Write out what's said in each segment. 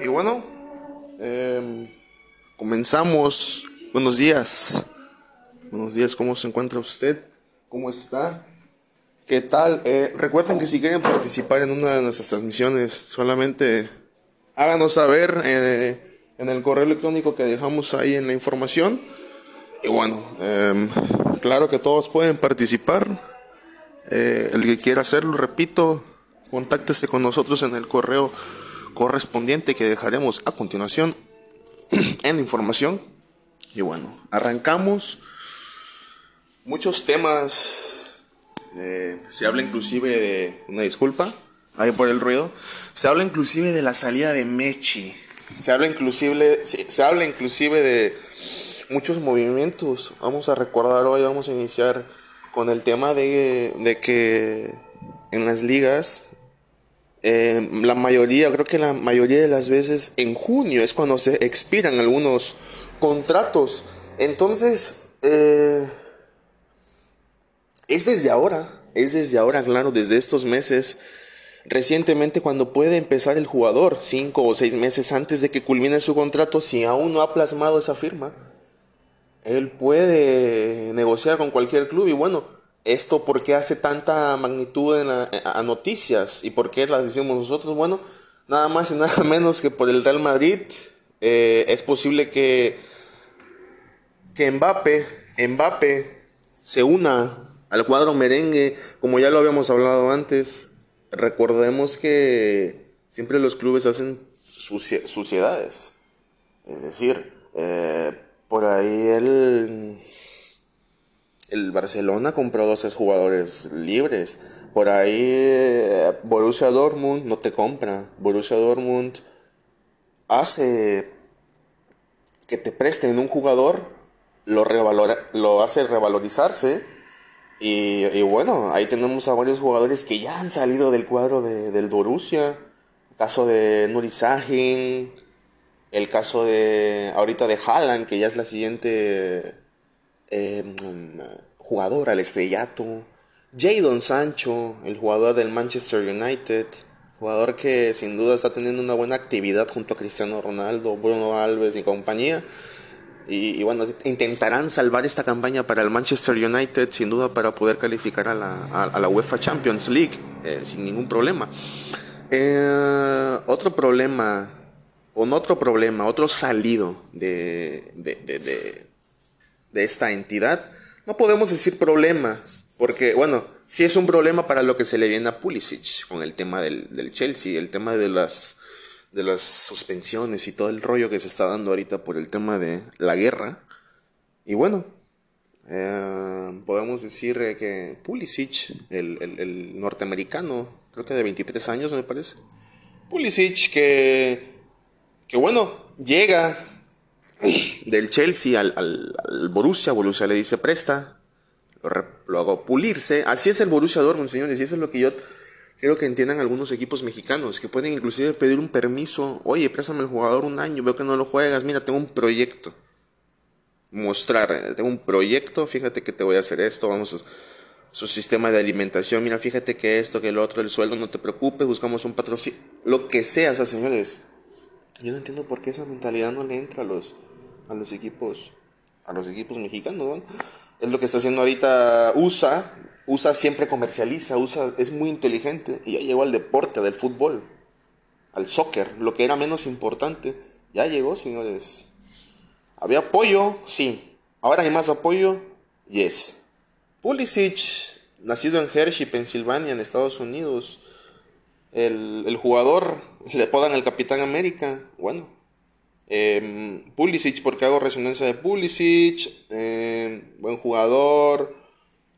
Y bueno, em, comenzamos. Buenos días. Buenos días, ¿cómo se encuentra usted? ¿Cómo está? ¿Qué tal? Eh, recuerden que si quieren participar en una de nuestras transmisiones, solamente háganos saber eh, en el correo electrónico que dejamos ahí en la información. Y bueno, em, claro que todos pueden participar. Eh, el que quiera hacerlo, repito, contáctese con nosotros en el correo correspondiente que dejaremos a continuación en la información. Y bueno, arrancamos. Muchos temas. Eh, se habla inclusive de. Una disculpa, ahí por el ruido. Se habla inclusive de la salida de Mechi. Se habla inclusive, se habla inclusive de muchos movimientos. Vamos a recordar hoy, vamos a iniciar con el tema de, de que en las ligas eh, la mayoría, creo que la mayoría de las veces en junio es cuando se expiran algunos contratos. Entonces, eh, es desde ahora, es desde ahora, claro, desde estos meses, recientemente cuando puede empezar el jugador, cinco o seis meses antes de que culmine su contrato, si aún no ha plasmado esa firma, él puede negociar con cualquier club y bueno, ¿Esto por qué hace tanta magnitud en a noticias? ¿Y por qué las decimos nosotros? Bueno, nada más y nada menos que por el Real Madrid. Eh, es posible que, que Mbappe, Mbappe se una al cuadro merengue, como ya lo habíamos hablado antes. Recordemos que siempre los clubes hacen suciedades. Es decir, eh, por ahí el el Barcelona compró 12 jugadores libres. Por ahí eh, Borussia Dortmund no te compra. Borussia Dortmund hace que te presten un jugador, lo, lo hace revalorizarse. Y, bueno, ahí tenemos a varios jugadores que ya han salido del cuadro de, del Borussia. El caso de Nuri Sahin, el caso de ahorita de Haaland, que ya es la siguiente eh, jugador al estrellato. Jadon Sancho, el jugador del Manchester United, jugador que sin duda está teniendo una buena actividad junto a Cristiano Ronaldo, Bruno Alves y compañía. Y, bueno, intentarán salvar esta campaña para el Manchester United, sin duda, para poder calificar a la, UEFA Champions League eh, sin ningún problema. Eh, otro problema, o no otro problema, otro salido de, de esta entidad no podemos decir problema, porque, bueno, sí es un problema para lo que se le viene a Pulisic con el tema del, Chelsea, el tema de las, de las suspensiones y todo el rollo que se está dando ahorita por el tema de la guerra. Y bueno, eh, podemos decir que Pulisic, el, el, norteamericano, creo que de 23 años me parece, Pulisic que, que bueno, llega del Chelsea al, al, Borussia, Borussia le dice presta, lo, hago pulirse. Así es el Borussia Dortmund, señores, y eso es lo que yo quiero que entiendan algunos equipos mexicanos, que pueden inclusive pedir un permiso, oye, préstame el jugador un año, veo que no lo juegas, mira, tengo un proyecto. Mostrar, eh, tengo un proyecto, fíjate que te voy a hacer esto, vamos a su sistema de alimentación, mira, fíjate que esto, que el otro, el sueldo, no te preocupes, buscamos un patrocinio, lo que sea, o sea, señores, yo no entiendo por qué esa mentalidad no le entra a los, a los equipos, a los equipos mexicanos, Es lo que está haciendo ahorita USA. USA siempre comercializa, USA es muy inteligente y ya llegó al deporte, del fútbol, al soccer, lo que era menos importante. Ya llegó, señores. ¿Había apoyo? Sí. ¿Ahora hay más apoyo? Yes. Pulisic, nacido en Hershey, Pensilvania, en Estados Unidos. El, el jugador, le podan el Capitán América. Bueno, eh, Pulisic, porque hago resonancia de Pulisic, em, buen jugador,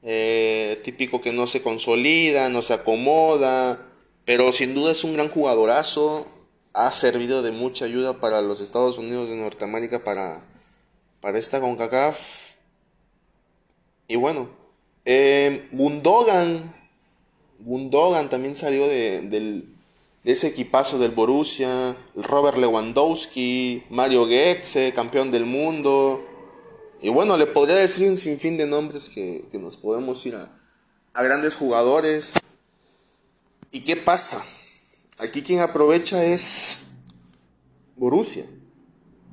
eh, típico que no se consolida, no se acomoda, pero sin duda es un gran jugadorazo, ha servido de mucha ayuda para los Estados Unidos de Norteamérica para, para esta CONCACAF. Y bueno, eh, Gundogan, Gundogan también salió del, de ese equipazo del Borussia, Robert Lewandowski, Mario Goetze, campeón del mundo. Y bueno, le podría decir un sinfín de nombres que, nos podemos ir a, a grandes jugadores. ¿Y qué pasa? Aquí quien aprovecha es Borussia.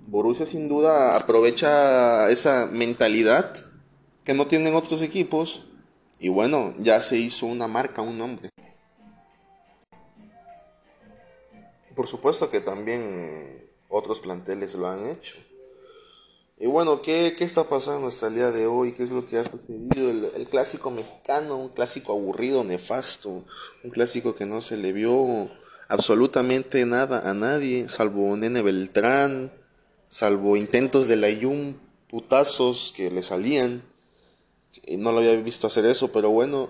Borussia sin duda aprovecha esa mentalidad que no tienen otros equipos y bueno, ya se hizo una marca, un nombre. Por supuesto que también otros planteles lo han hecho. Y bueno, ¿qué, está pasando hasta el día de hoy? ¿Qué es lo que ha sucedido? El, clásico mexicano, un clásico aburrido, nefasto, un clásico que no se le vio absolutamente nada a nadie, salvo Nene Beltrán, salvo intentos de la Yum, putazos que le salían. No lo había visto hacer eso, pero bueno,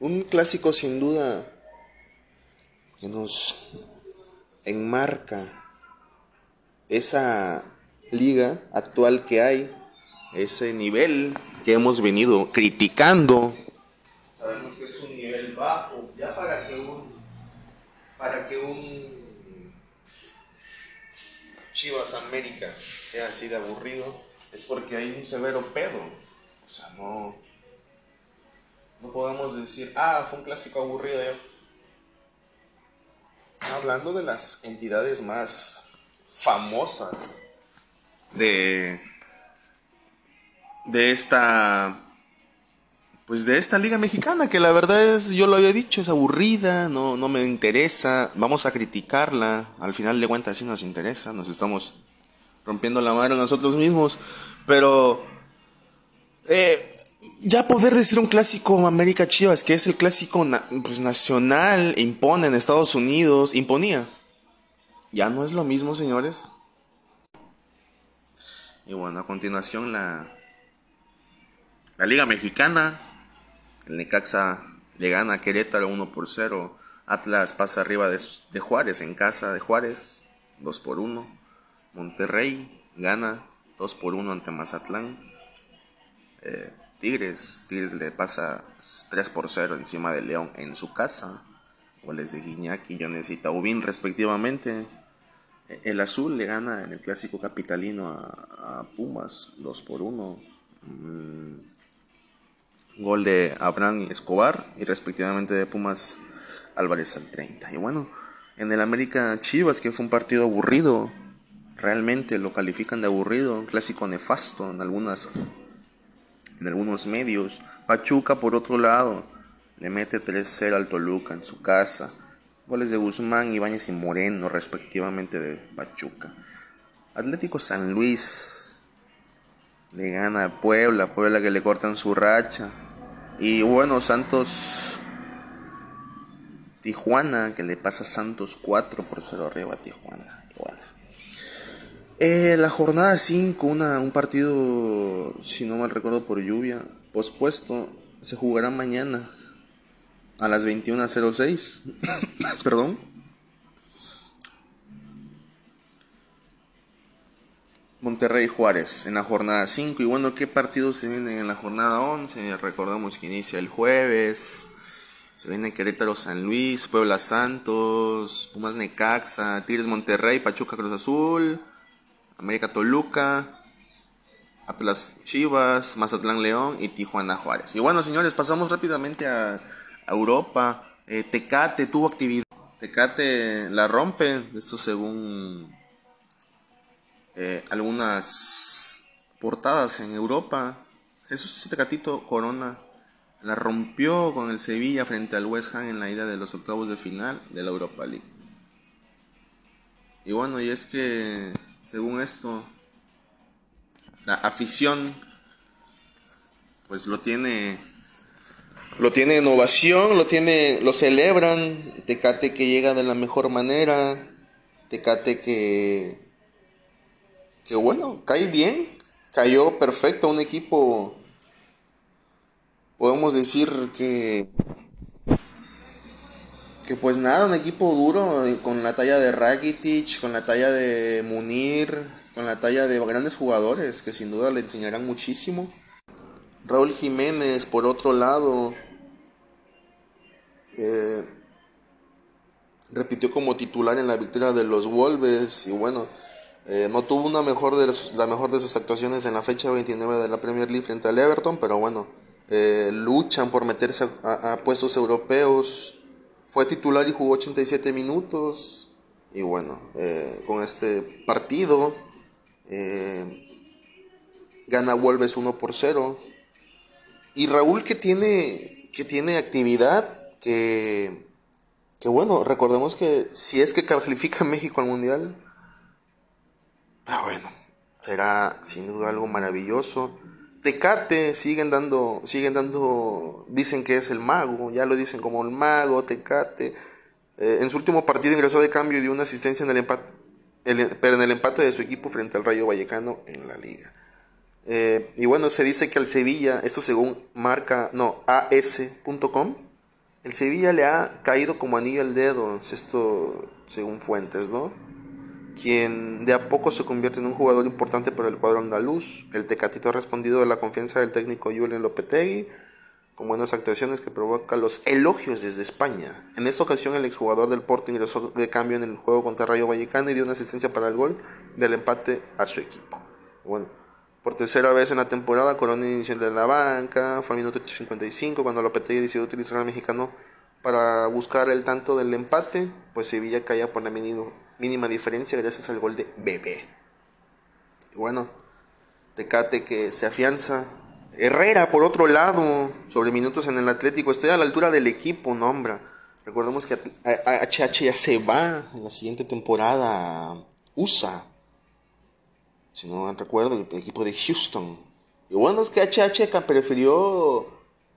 un clásico sin duda que nos enmarca esa liga actual que hay, ese nivel que hemos venido criticando. Sabemos que es un nivel bajo, ya para que un, para que un Chivas América sea así de aburrido, es porque hay un severo pedo. O sea, no, no podemos decir, ah, fue un clásico aburrido. Hablando de las entidades más famosas de, de esta pues de esta liga mexicana que la verdad es yo lo había dicho es aburrida no no me interesa vamos a criticarla al final de cuentas sí nos interesa nos estamos rompiendo la mano nosotros mismos pero eh, ya poder decir un clásico América Chivas que es el clásico pues, nacional impone en Estados Unidos imponía ya no es lo mismo señores y bueno, a continuación la, la Liga Mexicana. El Necaxa le gana a Querétaro 1 por 0. Atlas pasa arriba de, Juárez en casa de Juárez 2 por 1. Monterrey gana 2 por 1 ante Mazatlán. Eh, Tigres, Tigres le pasa 3 por 0 encima de León en su casa. Goles de Guiñac y Jones y Taubín respectivamente. El azul le gana en el clásico capitalino a, Pumas 2 por 1. Mm, gol de Abraham y Escobar y respectivamente de Pumas Álvarez al 30. Y bueno, en el América Chivas, que fue un partido aburrido, realmente lo califican de aburrido, un clásico nefasto en algunas en algunos medios. Pachuca por otro lado le mete 3-0 al Toluca en su casa. Goles de Guzmán, Ibáñez y Moreno, respectivamente de Pachuca. Atlético San Luis le gana a Puebla, Puebla que le cortan su racha. Y bueno, Santos Tijuana, que le pasa Santos 4 por 0 arriba a Tijuana. Eh, la jornada 5, un partido, si no mal recuerdo por lluvia, pospuesto, se jugará mañana a las 21.06. Perdón. Monterrey Juárez en la jornada 5. Y bueno, ¿qué partidos se vienen en la jornada 11? Recordamos que inicia el jueves. Se viene Querétaro San Luis, Puebla Santos, Pumas Necaxa, Tigres Monterrey, Pachuca Cruz Azul, América Toluca, Atlas Chivas, Mazatlán León y Tijuana Juárez. Y bueno, señores, pasamos rápidamente a Europa. Eh, Tecate tuvo actividad. Tecate la rompe, esto según eh, algunas portadas en Europa. Jesús Tecatito Corona la rompió con el Sevilla frente al West Ham en la ida de los octavos de final de la Europa League. Y bueno, y es que según esto, la afición pues lo tiene lo tiene en ovación, lo tiene, lo celebran, Tecate que llega de la mejor manera, Tecate que, que bueno, cae bien, cayó perfecto, un equipo, podemos decir que, que pues nada, un equipo duro, eh, con la talla de Rakitic, con la talla de Munir, con la talla de grandes jugadores que sin duda le enseñarán muchísimo. Raúl Jiménez, por otro lado, eh, repitió como titular en la victoria de los Wolves y bueno, eh, no tuvo una mejor de la mejor de sus actuaciones en la fecha 29 de la Premier League frente al Everton, pero bueno, luchan por meterse a, puestos europeos. Fue titular y jugó 87 minutos. Y bueno, eh, con este partido eh, gana Wolves 1 por 0. Y Raúl que tiene, que tiene actividad, que, que bueno, recordemos que si es que califica México al Mundial, ah, bueno, será sin duda algo maravilloso. Tecate siguen dando, siguen dando, dicen que es el mago, ya lo dicen como el mago, Tecate. Eh, en su último partido ingresó de cambio y dio una asistencia en el empate, pero en el empate de su equipo frente al Rayo Vallecano en la liga. Eh, y bueno, se dice que al Sevilla, esto según marca, no, as.com, el Sevilla le ha caído como anillo al dedo, esto según fuentes, ¿no? Quien de a poco se convierte en un jugador importante para el cuadro andaluz. El Tecatito ha respondido a la confianza del técnico Julian Lopetegui con buenas actuaciones que provocan los elogios desde España. En esta ocasión el exjugador del Porto ingresó de cambio en el juego contra Rayo Vallecano y dio una asistencia para el gol del empate a su equipo. Bueno, por tercera vez en la temporada, Corona inició de la banca, fue al minuto 55 cuando Lopetegui decidió utilizar al mexicano para buscar el tanto del empate, pues Sevilla caía por la mínima diferencia gracias al gol de Bebé. Y bueno, Tecate que se afianza Herrera, por otro lado, sobre minutos en el Atlético, estoy a la altura del equipo, nombra. Recordemos que HH ya se va en la siguiente temporada USA. Si no recuerdo, el equipo de Houston. Y bueno, es que HH prefirió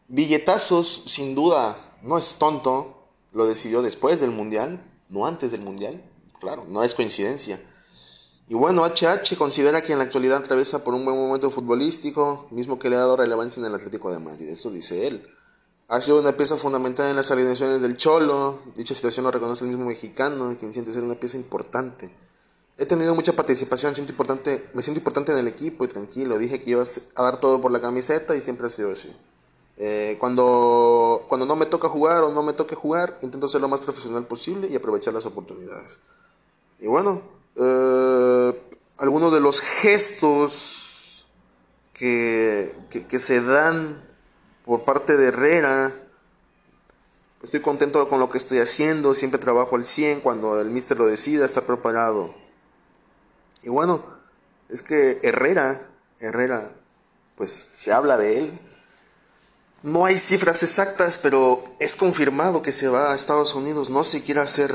billetazos, sin duda. No es tonto. Lo decidió después del Mundial, no antes del Mundial. Claro, no es coincidencia. Y bueno, HH considera que en la actualidad atraviesa por un buen momento futbolístico, mismo que le ha dado relevancia en el Atlético de Madrid. Eso dice él. Ha sido una pieza fundamental en las alineaciones del Cholo. Dicha situación lo reconoce el mismo mexicano, quien siente ser una pieza importante. He tenido mucha participación, siento importante, me siento importante en el equipo y tranquilo. Dije que iba a dar todo por la camiseta y siempre ha sido así. Eh, cuando, cuando no me toca jugar o no me toque jugar, intento ser lo más profesional posible y aprovechar las oportunidades. Y bueno, eh, algunos de los gestos que, que, se dan por parte de Herrera. Estoy contento con lo que estoy haciendo, siempre trabajo al 100 cuando el mister lo decida, está preparado. Y bueno, es que Herrera, Herrera, pues se habla de él. No hay cifras exactas, pero es confirmado que se va a Estados Unidos. No se quiere hacer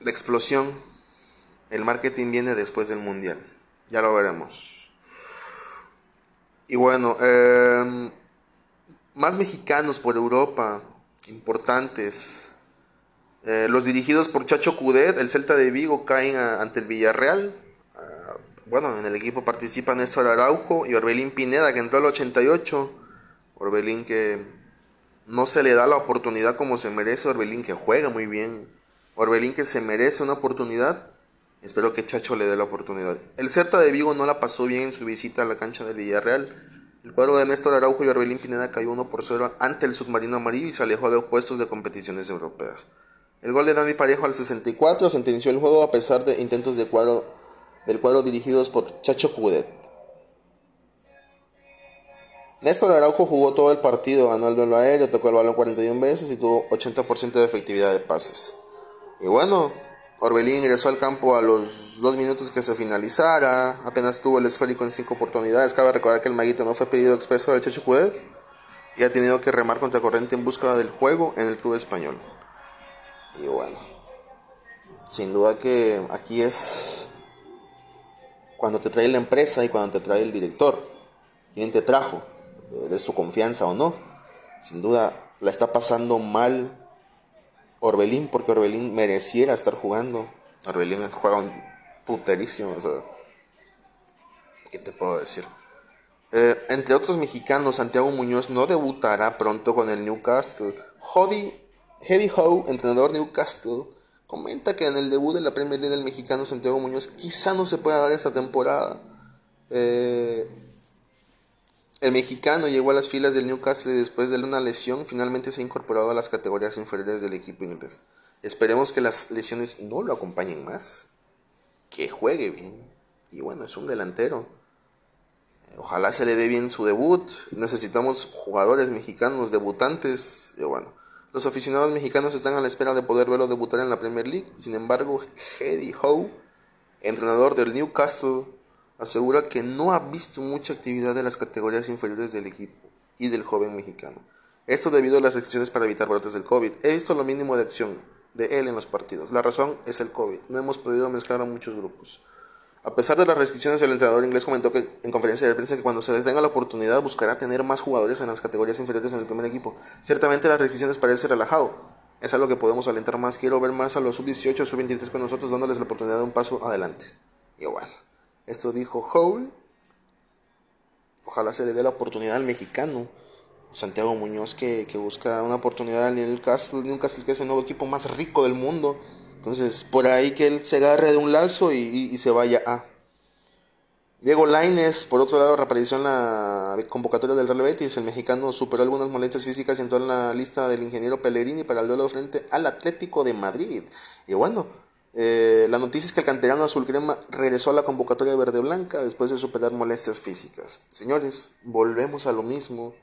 la explosión el marketing viene después del mundial. Ya lo veremos. Y bueno, em, más mexicanos por Europa, importantes. Eh, los dirigidos por Chacho Cudet, el Celta de Vigo, caen ante el Villarreal. Ah, bueno, en el equipo participan Néstor Araujo y Orbelín Pineda, que entró al 88. Orbelín que no se le da la oportunidad como se merece. Orbelín que juega muy bien. Orbelín que se merece una oportunidad Espero que Chacho le dé la oportunidad. El Certa de Vigo no la pasó bien en su visita a la cancha del Villarreal. El cuadro de Néstor Araujo y Arbelín Pineda cayó 1 por 0 ante el submarino amarillo y se alejó de puestos de competiciones europeas. El gol de Dani Parejo al 64 sentenció el juego a pesar de intentos de cuadro, del cuadro dirigidos por Chacho Cudet. Néstor Araujo jugó todo el partido, ganó el duelo aéreo, tocó el balón 41 veces y tuvo 80% de efectividad de pases. Y bueno, Orbelín ingresó al campo a los dos minutos que se finalizara, apenas tuvo el esférico en cinco oportunidades. Cabe recordar que el maguito no fue pedido expreso del Checho Cudet y ha tenido que remar contra corriente en busca del juego en el club español. Y bueno, sin duda que aquí es cuando te trae la empresa y cuando te trae el director, quién te trajo, de su confianza o no. Sin duda la está pasando mal Orbelín, porque Orbelín mereciera estar jugando. Orbelín juega un puterísimo. ¿Qué te puedo decir? Eh, entre otros mexicanos, Santiago Muñoz no debutará pronto con el Newcastle. Heavy Howe, entrenador Newcastle, comenta que en el debut de la Premier League del mexicano Santiago Muñoz quizá no se pueda dar esta temporada. Eh, el mexicano llegó a las filas del Newcastle y después de una lesión finalmente se ha incorporado a las categorías inferiores del equipo inglés. Esperemos que las lesiones no lo acompañen más, que juegue bien. Y bueno, es un delantero. Ojalá se le dé bien su debut. Necesitamos jugadores mexicanos debutantes. Y bueno, Los aficionados mexicanos están a la espera de poder verlo debutar en la Premier League. Sin embargo, Eddie Howe, entrenador del Newcastle, asegura que no ha visto mucha actividad de las categorías inferiores del equipo y del joven mexicano. Esto debido a las restricciones para evitar brotes del COVID. He visto lo mínimo de acción de él en los partidos. La razón es el COVID. No hemos podido mezclar a muchos grupos. A pesar de las restricciones, el entrenador inglés comentó que en conferencia de prensa que cuando se detenga la oportunidad buscará tener más jugadores en las categorías inferiores en el primer equipo. Ciertamente las restricciones parecen relajado. Es algo que podemos alentar más. Quiero ver más a los sub-18, sub-23 con nosotros, dándoles la oportunidad de un paso adelante. Y esto dijo Hole. Ojalá se le dé la oportunidad al mexicano. Santiago Muñoz que, busca una oportunidad en el Newcastle, Newcastle que es el nuevo equipo más rico del mundo. Entonces, por ahí que él se agarre de un lazo y, se vaya a. Diego Laines, por otro lado, reapareció en la convocatoria del Real Betis. El mexicano superó algunas molestias físicas y entró en la lista del ingeniero Pellegrini para el duelo frente al Atlético de Madrid. Y bueno, eh, la noticia es que el canterano azul crema regresó a la convocatoria verde blanca después de superar molestias físicas. Señores, volvemos a lo mismo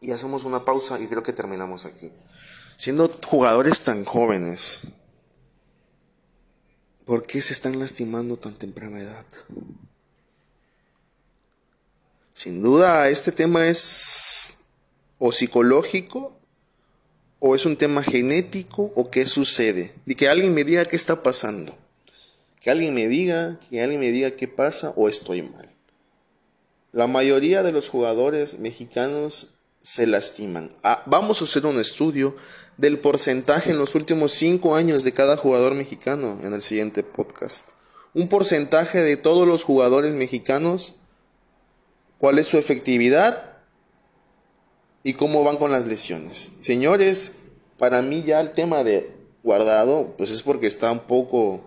y hacemos una pausa y creo que terminamos aquí. Siendo jugadores tan jóvenes, ¿por qué se están lastimando tan temprana edad? Sin duda, este tema es o psicológico, o es un tema genético, o qué sucede. Y que alguien me diga qué está pasando. Que alguien me diga, que alguien me diga qué pasa, o estoy mal. La mayoría de los jugadores mexicanos se lastiman. Ah, vamos a hacer un estudio del porcentaje en los últimos cinco años de cada jugador mexicano en el siguiente podcast. Un porcentaje de todos los jugadores mexicanos, cuál es su efectividad y cómo van con las lesiones. Señores, para mí ya el tema de guardado, pues es porque está un poco...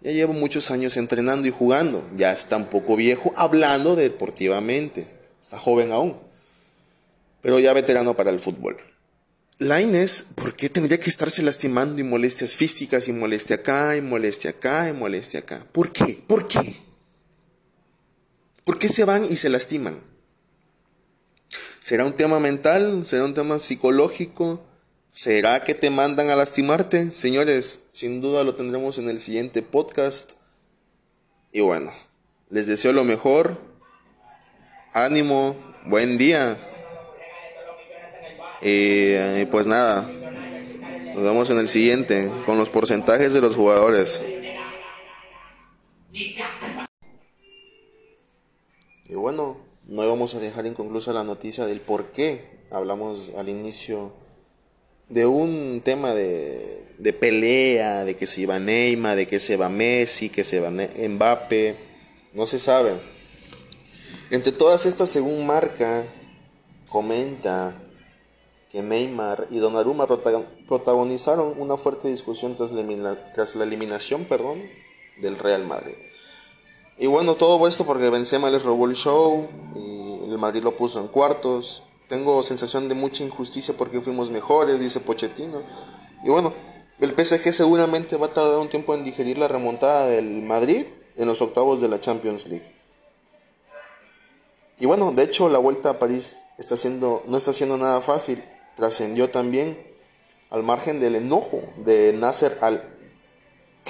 Ya llevo muchos años entrenando y jugando, ya está un poco viejo, hablando deportivamente, está joven aún, pero ya veterano para el fútbol. Laines, ¿por qué tendría que estarse lastimando y molestias físicas y molestia acá y molestia acá y molestia acá? ¿Por qué? ¿Por qué? ¿Por qué se van y se lastiman? ¿Será un tema mental? ¿Será un tema psicológico? ¿Será que te mandan a lastimarte? Señores, sin duda lo tendremos en el siguiente podcast. Y bueno, les deseo lo mejor. Ánimo, buen día. Y, pues nada, nos vemos en el siguiente con los porcentajes de los jugadores. Y bueno, no vamos a dejar inconclusa la noticia del por qué hablamos al inicio de un tema de, de pelea, de que se iba Neymar, de que se va Messi, que se va Mbappe, no se sabe. Entre todas estas, según marca, comenta, que Neymar y Donnarumma protagonizaron una fuerte discusión tras la, eliminación perdón, del Real Madrid. Y bueno, todo esto porque Benzema les robó el show y el Madrid lo puso en cuartos. Tengo sensación de mucha injusticia porque fuimos mejores, dice Pochettino. Y bueno, el PSG seguramente va a tardar un tiempo en digerir la remontada del Madrid en los octavos de la Champions League. Y bueno, de hecho la vuelta a París está siendo, no está siendo nada fácil trascendió también al margen del enojo de Nasser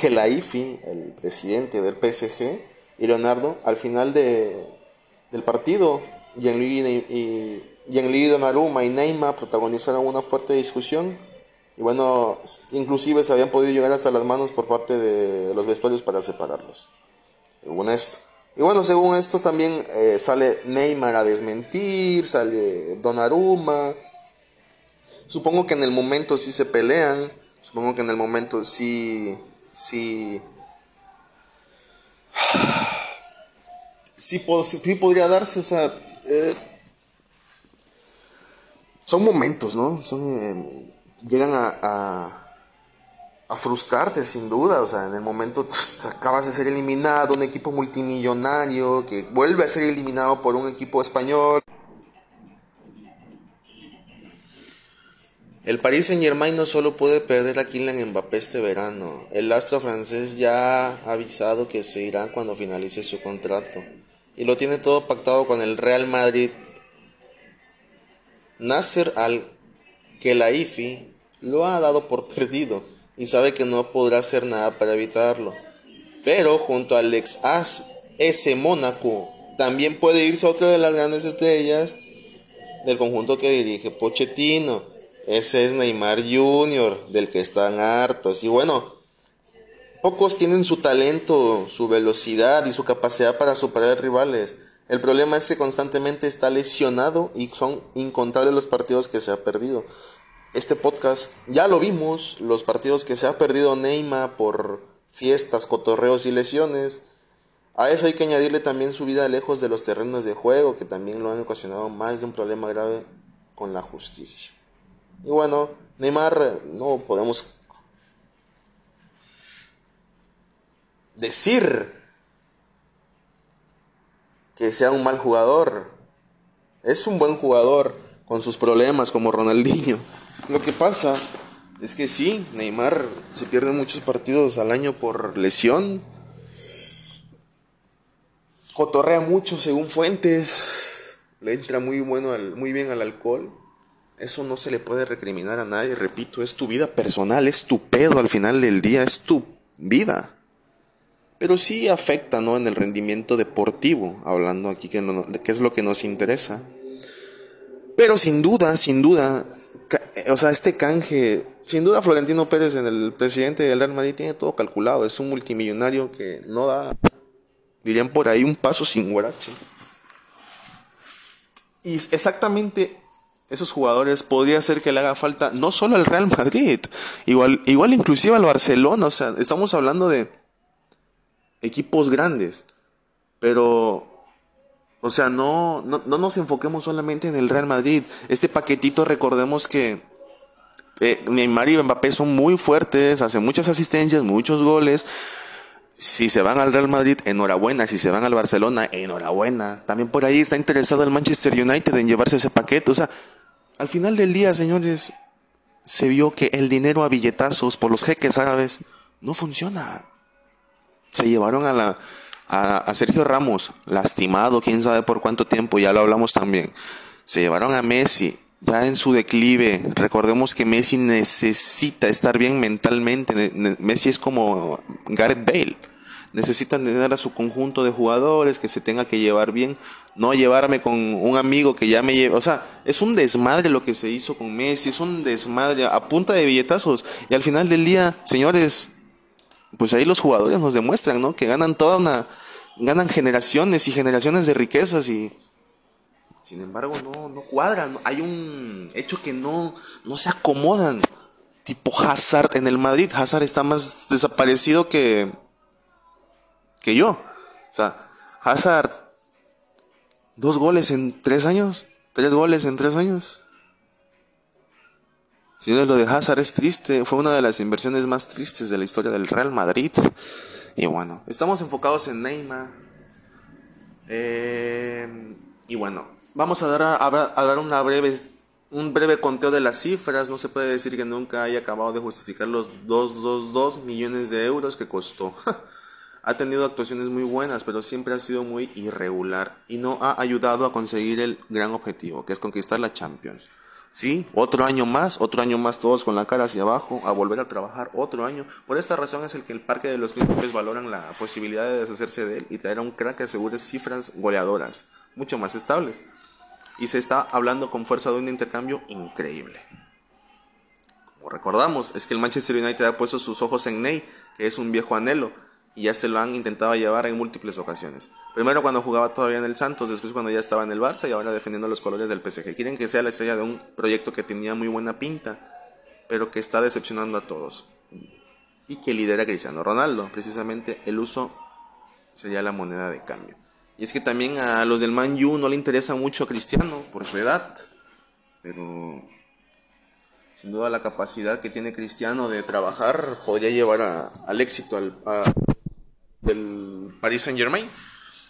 al-Khelaifi, el presidente del PSG, y Leonardo, al final de, del partido, Gianluigi Donnarumma y Neymar protagonizaron una fuerte discusión y bueno, inclusive se habían podido llegar hasta las manos por parte de los vestuarios para separarlos. Según esto. Y bueno, según esto también eh, sale Neymar a desmentir, sale Donnarumma, Supongo que en el momento sí se pelean, supongo que en el momento sí, sí, sí, podría darse, o sea, eh, son momentos, ¿no? Son, eh, llegan a, a, frustrarte sin duda, o sea, en el momento acabas de ser eliminado, un equipo multimillonario que vuelve a ser eliminado por un equipo español. El Paris Saint Germain no solo puede perder a Kylian Mbappé este verano, el astro francés ya ha avisado que se irá cuando finalice su contrato y lo tiene todo pactado con el Real Madrid. Nasser Al que la IFI lo ha dado por perdido y sabe que no podrá hacer nada para evitarlo. Pero junto al ex AS ese Mónaco también puede irse otra de las grandes estrellas del conjunto que dirige Pochettino. Ese es Neymar Jr., del que están hartos. Y bueno, pocos tienen su talento, su velocidad y su capacidad para superar rivales. El problema es que constantemente está lesionado y son incontables los partidos que se ha perdido. Este podcast ya lo vimos, los partidos que se ha perdido Neymar por fiestas, cotorreos y lesiones. A eso hay que añadirle también su vida lejos de los terrenos de juego, que también lo han ocasionado más de un problema grave con la justicia. Y bueno, Neymar no podemos decir que sea un mal jugador. Es un buen jugador con sus problemas como Ronaldinho. Lo que pasa es que sí, Neymar se pierde muchos partidos al año por lesión. Cotorrea mucho según fuentes. Le entra muy bueno muy bien al alcohol. Eso no se le puede recriminar a nadie, repito, es tu vida personal, es tu pedo al final del día, es tu vida pero sí afecta ¿no? en el rendimiento deportivo, hablando aquí que, que es lo que nos interesa. Pero sin duda, sin duda, o sea, este canje, sin duda Florentino Pérez, en el presidente del Real Madrid, tiene todo calculado, es un multimillonario que no da, dirían por ahí, un paso sin guarache. Y exactamente esos jugadores podría ser que le haga falta no solo al Real Madrid, igual, igual inclusive al Barcelona, o sea, estamos hablando de equipos grandes. Pero, o sea, no, no, nos enfoquemos solamente en el Real Madrid. Este paquetito, recordemos que eh, Neymar y Mbappé son muy fuertes, hacen muchas asistencias, muchos goles. Si se van al Real Madrid, enhorabuena. Si se van al Barcelona, enhorabuena. También por ahí está interesado el Manchester United en llevarse ese paquete. O sea, al final del día, señores, se vio que el dinero a billetazos por los jeques árabes no funciona. Se llevaron a, la, a, Sergio Ramos, lastimado, quién sabe por cuánto tiempo, ya lo hablamos también. Se llevaron a Messi, ya en su declive. Recordemos que Messi necesita estar bien mentalmente. Messi es como Gareth Bale. Necesitan tener a su conjunto de jugadores que se tenga que llevar bien. No llevarme con un amigo que ya me lleve. O sea, es un desmadre lo que se hizo con Messi. Es un desmadre a punta de billetazos. Y al final del día, señores, pues ahí los jugadores nos demuestran, ¿no? Que ganan toda una, ganan generaciones y generaciones de riquezas y sin embargo no, no cuadran. Hay un hecho que no, no se acomodan. Tipo Hazard en el Madrid. Hazard está más desaparecido que, que yo. O sea, Hazard, dos goles en tres años, tres goles en tres años. Si no, lo de Hazard es triste, fue una de las inversiones más tristes de la historia del Real Madrid. Y bueno, estamos enfocados en Neymar. Eh, y bueno, vamos a dar, a, dar una breve, un breve conteo de las cifras. No se puede decir que nunca haya acabado de justificar los 222 millones de euros que costó. ha tenido actuaciones muy buenas, pero siempre ha sido muy irregular y no ha ayudado a conseguir el gran objetivo, que es conquistar la Champions. Sí, otro año más, otro año más todos con la cara hacia abajo, a volver a trabajar otro año. Por esta razón es el que el Parque de los Príncipes valoran la posibilidad de deshacerse de él y traer a un crack que asegure cifras goleadoras, mucho más estables. Y se está hablando con fuerza de un intercambio increíble. Como recordamos, es que el Manchester United ha puesto sus ojos en Ney, que es un viejo anhelo, y ya se lo han intentado llevar en múltiples ocasiones. Primero cuando jugaba todavía en el Santos, después cuando ya estaba en el Barça y ahora defendiendo los colores del PSG. Quieren que sea la estrella de un proyecto que tenía muy buena pinta, pero que está decepcionando a todos. Y que lidera Cristiano Ronaldo. Precisamente el uso sería la moneda de cambio. Y es que también a los del Man U no le interesa mucho a Cristiano por su edad, pero sin duda la capacidad que tiene Cristiano de trabajar podría llevar al éxito al, del Paris Saint Germain.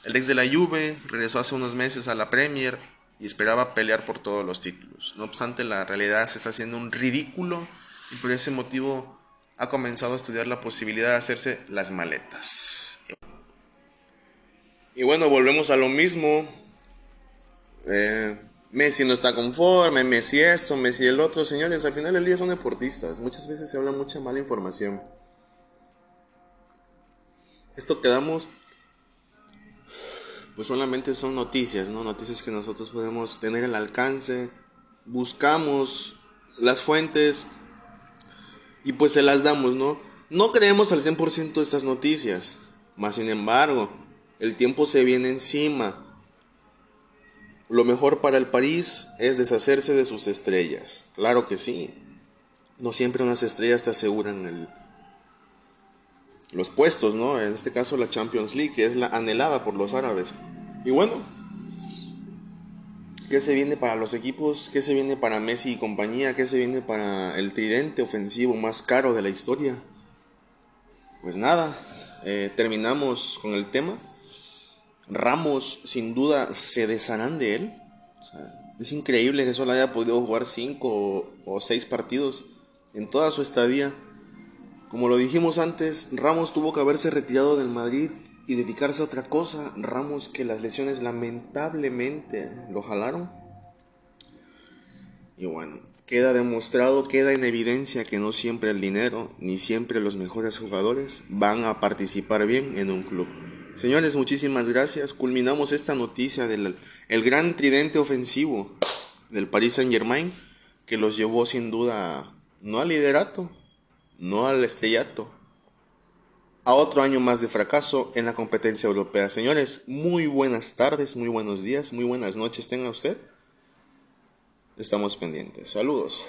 El ex de la Juve regresó hace unos meses a la Premier y esperaba pelear por todos los títulos. No obstante, la realidad se está haciendo un ridículo y por ese motivo ha comenzado a estudiar la posibilidad de hacerse las maletas. Y bueno, volvemos a lo mismo. Eh, Messi no está conforme, Messi esto, Messi el otro. Señores, al final del día son deportistas. Muchas veces se habla mucha mala información. Esto que damos, pues solamente son noticias, ¿no? Noticias que nosotros podemos tener al alcance. Buscamos las fuentes y pues se las damos, ¿no? No creemos al 100% de estas noticias. Más sin embargo, el tiempo se viene encima lo mejor para el país es deshacerse de sus estrellas. Claro que sí. No siempre unas estrellas te aseguran el, los puestos, ¿no? En este caso la Champions League, que es la anhelada por los árabes. Y bueno, ¿qué se viene para los equipos? ¿Qué se viene para Messi y compañía? ¿Qué se viene para el tridente ofensivo más caro de la historia? Pues nada, eh, terminamos con el tema. Ramos sin duda se desharán de él. es increíble que solo haya podido jugar cinco o seis partidos en toda su estadía. Como lo dijimos antes, Ramos tuvo que haberse retirado del Madrid y dedicarse a otra cosa. Ramos que las lesiones lamentablemente lo jalaron. Y bueno, queda demostrado, queda en evidencia que no siempre el dinero ni siempre los mejores jugadores van a participar bien en un club. Señores, muchísimas gracias. Culminamos esta noticia del el gran tridente ofensivo del Paris Saint Germain que los llevó sin duda no al liderato, no al estrellato, a otro año más de fracaso en la competencia europea. Señores, muy buenas tardes, muy buenos días, muy buenas noches tenga usted. Estamos pendientes. Saludos.